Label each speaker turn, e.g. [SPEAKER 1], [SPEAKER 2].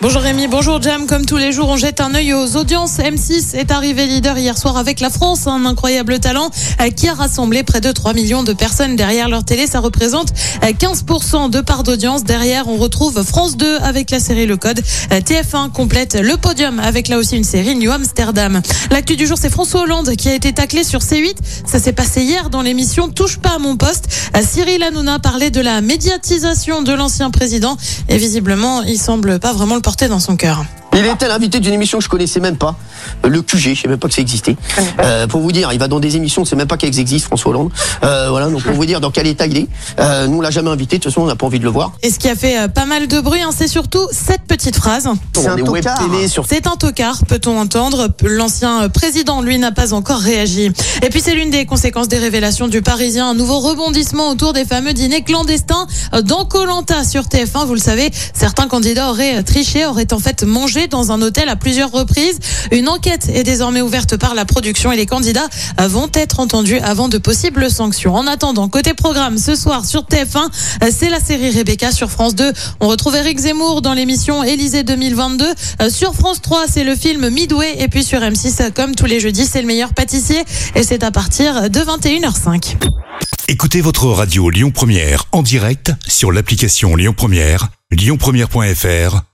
[SPEAKER 1] Bonjour Rémi, bonjour Jam. Comme tous les jours, on jette un œil aux audiences. M6 est arrivé leader hier soir avec La France, un incroyable talent euh, qui a rassemblé près de 3 millions de personnes derrière leur télé. Ça représente euh, 15% de part d'audience. Derrière, on retrouve France 2 avec la série Le Code. Euh, TF1 complète le podium avec là aussi une série New Amsterdam. L'actu du jour, c'est François Hollande qui a été taclé sur C8. Ça s'est passé hier dans l'émission Touche pas à mon poste. Euh, Cyril Hanouna parlait de la médiatisation de l'ancien président et visiblement, il semble pas vraiment le porter dans son cœur.
[SPEAKER 2] Il était l'invité d'une émission que je connaissais même pas, le QG, je sais même pas que ça existait. Euh, pour vous dire, il va dans des émissions, c'est même pas qu'elles existent, François Hollande. Euh, voilà, donc pour vous dire dans quel état il est. Euh, nous on l'a jamais invité, de toute façon on n'a pas envie de le voir.
[SPEAKER 1] Et ce qui a fait euh, pas mal de bruit, hein, c'est surtout cette petite phrase.
[SPEAKER 2] On est web télé sur
[SPEAKER 1] C'est un tocard, peut-on entendre. L'ancien président, lui, n'a pas encore réagi. Et puis c'est l'une des conséquences des révélations du Parisien. Un nouveau rebondissement autour des fameux dîners clandestins dans Colanta sur TF1. Vous le savez, certains candidats auraient triché, auraient en fait mangé dans un hôtel à plusieurs reprises. Une enquête est désormais ouverte par la production et les candidats vont être entendus avant de possibles sanctions. En attendant, côté programme, ce soir sur TF1, euh, c'est la série Rebecca sur France 2. On retrouve Eric Zemmour dans l'émission Élysée 2022. Euh, Sur France 3, c'est le film Midway. Et puis sur M6, euh, comme tous les jeudis, c'est le meilleur pâtissier. Et c'est à partir de 21h05.
[SPEAKER 3] Écoutez votre radio Lyon Première en direct sur l'application Lyon Première, lyonpremière.fr